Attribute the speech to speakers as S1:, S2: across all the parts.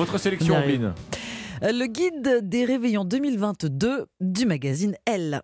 S1: Votre sélection, Ambline
S2: euh, Le guide des réveillons 2022 du magazine Elle.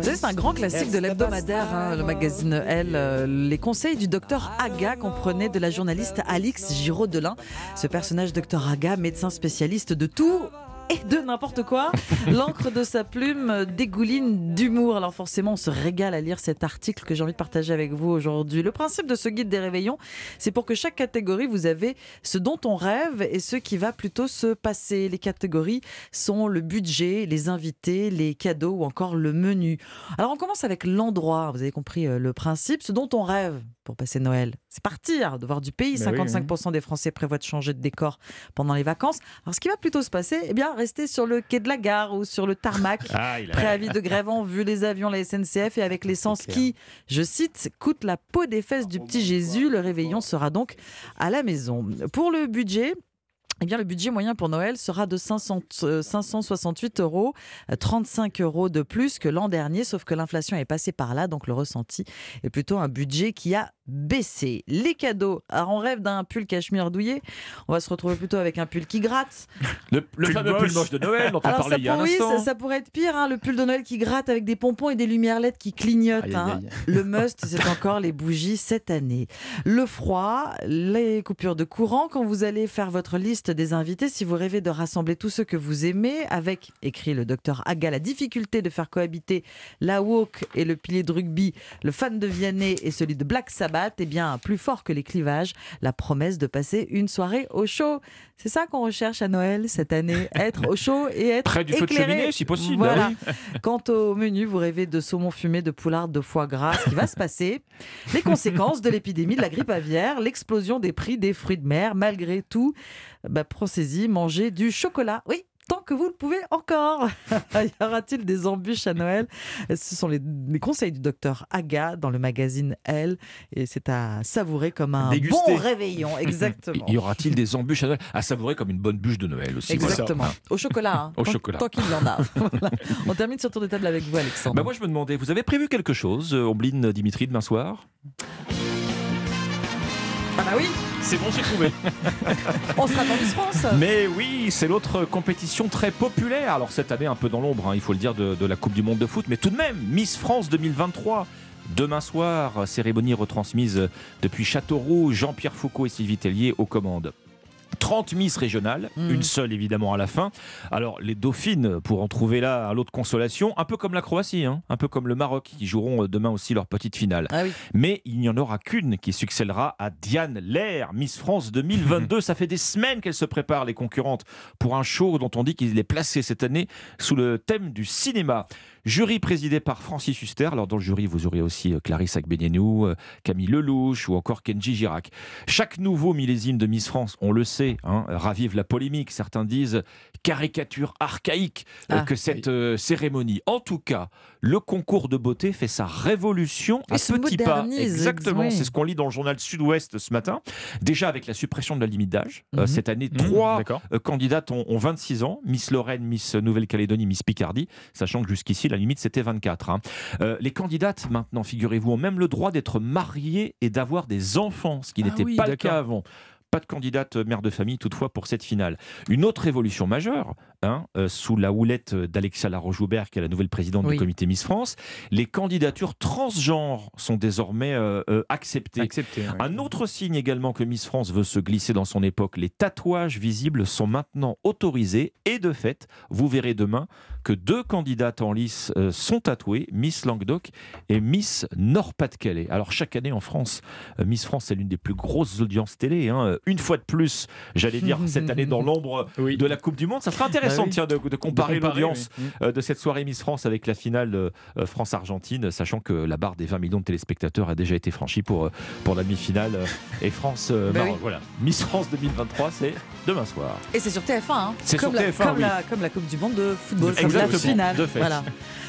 S2: C'est un grand classique de l'hebdomadaire, hein, le magazine Elle. Euh, les conseils du docteur Aga comprenaient de la journaliste Alix Giraud-Delin. Ce personnage, docteur Aga, médecin spécialiste de tout et de n'importe quoi. L'encre de sa plume dégouline d'humour. Alors forcément, on se régale à lire cet article que j'ai envie de partager avec vous aujourd'hui. Le principe de ce guide des réveillons, c'est pour que chaque catégorie, vous avez ce dont on rêve et ce qui va plutôt se passer. Les catégories sont le budget, les invités, les cadeaux ou encore le menu. Alors on commence avec l'endroit. Vous avez compris euh, le principe. Ce dont on rêve pour passer Noël, c'est partir, de voir du pays. 55% des Français prévoient de changer de décor pendant les vacances. Alors ce qui va plutôt se passer, eh bien rester sur le quai de la gare ou sur le tarmac. Ah, Préavis de grève en vue, les avions, la SNCF et avec l'essence qui, je cite, coûte la peau des fesses du petit Jésus. Le réveillon sera donc à la maison. Pour le budget, eh bien, le budget moyen pour Noël sera de 500, 568 euh, euros, 35 euros de plus que l'an dernier, sauf que l'inflation est passée par là, donc le ressenti est plutôt un budget qui a baissé. Les cadeaux, alors on rêve d'un pull cachemire douillet, on va se retrouver plutôt avec un pull qui gratte.
S1: Le, fameux pull moche de Noël dont on parlait il y a un
S2: oui, ça, pourrait être pire, hein, le pull de Noël qui gratte avec des pompons et des lumières LED qui clignotent. Hein. Le must, c'est encore les bougies cette année. Le froid, les coupures de courant, quand vous allez faire votre liste des invités, si vous rêvez de rassembler tous ceux que vous aimez, avec, écrit le docteur Aga, la difficulté de faire cohabiter la woke et le pilier de rugby, le fan de Vianney et celui de Black Sabbath, eh bien, plus fort que les clivages, la promesse de passer une soirée au chaud. C'est ça qu'on recherche à Noël cette année, être au chaud et être
S1: près du feu de cheminée, si possible.
S2: Voilà. Quant au menu, vous rêvez de saumon fumé, de poularde, de foie gras. Ce qui va se passer, les conséquences de l'épidémie de la grippe aviaire, l'explosion des prix des fruits de mer. Malgré tout, bah, pensez-y, mangez du chocolat. Oui, tant que vous le pouvez encore. y aura-t-il des embûches à Noël? Ce sont les, conseils du docteur Aga dans le magazine Elle. Et c'est à savourer comme un bon réveillon. Exactement.
S1: y aura-t-il des embûches à Noël? À savourer comme une bonne bûche de Noël aussi.
S2: Exactement. Au chocolat. Hein.
S1: Au
S2: tant,
S1: chocolat.
S2: Tant qu'il y en a. On termine sur tour de table avec vous, Alexandre.
S1: Bah moi, je me demandais, vous avez prévu quelque chose, euh, Ombline Dimitri, demain soir?
S2: Ah bah oui
S1: C'est bon, j'ai trouvé.
S2: On sera dans Miss France.
S1: Mais oui, c'est l'autre compétition très populaire. Alors cette année un peu dans l'ombre, hein, il faut le dire, de, de la Coupe du Monde de foot, mais tout de même, Miss France 2023. Demain soir, cérémonie retransmise depuis Châteauroux, Jean-Pierre Foucault et Sylvie Tellier aux commandes. 30 Miss régionales, hmm. une seule évidemment à la fin. Alors les Dauphines pourront trouver là un lot de consolation, un peu comme la Croatie, hein, un peu comme le Maroc, qui joueront euh, demain aussi leur petite finale.
S2: Ah
S1: Mais il n'y en aura qu'une qui succédera à Diane Lair, Miss France 2022. Ça fait des semaines qu'elle se prépare, les concurrentes, pour un show dont on dit qu'il est placé cette année sous le thème du cinéma. Jury présidé par Francis Huster. Alors dans le jury, vous aurez aussi euh, Clarisse Agbenienou, euh, Camille Lelouch ou encore Kenji Girac. Chaque nouveau millésime de Miss France, on le sait, hein, ravive la polémique. Certains disent caricature archaïque euh, ah, que cette cérémonie. En tout cas, le concours de beauté fait sa révolution à petit pas. Exactement, c'est ce qu'on lit dans le journal Sud-Ouest ce matin. Déjà avec la suppression de la limite d'âge. Mhm. cette année, mhm, trois candidates ont, ont, 26 ans. Miss Lorraine, Miss Nouvelle-Calédonie, Miss Picardie. Sachant que jusqu'ici, la limite c'était 24. Hein. Euh, les candidates maintenant, figurez-vous, ont même le droit d'être mariées et d'avoir des enfants, ce qui ah n'était pas le cas avant. Pas de candidate mère de famille toutefois pour cette finale. Une autre évolution majeure, hein, euh, sous la houlette d'Alexia Laroche-Joubert, qui est la nouvelle présidente du comité Miss France, les candidatures transgenres sont désormais euh, euh, acceptées. Un autre signe également que Miss France veut se glisser dans son époque, les tatouages visibles sont maintenant autorisés et de fait, vous verrez demain que deux candidates en lice sont tatouées, Miss Languedoc et Miss Nord-Pas-de-Calais. Alors chaque année en France, Miss France est l'une des plus grosses audiences télé. Hein, une fois de plus, j'allais dire, cette année dans l'ombre de la Coupe du Monde. Ça sera intéressant bah de, de, comparer, l'audience euh, de cette soirée Miss France avec la finale euh, France-Argentine, sachant que la barre des 20 millions de téléspectateurs a déjà été franchie pour, euh, pour la demi-finale. et France, bah voilà. Miss France 2023, c'est demain soir.
S2: Et c'est sur TF1. Hein.
S1: C'est sur
S2: la,
S1: TF1.
S2: Comme, la, comme, la, Coupe du Monde de football, comme la finale. Voilà.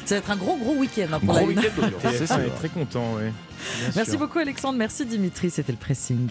S2: Ça va être un gros, gros week-end. Hein,
S1: gros week-end
S3: C'est ça, très content, oui.
S2: Merci beaucoup, Alexandre. Merci, Dimitri. C'était le pressing.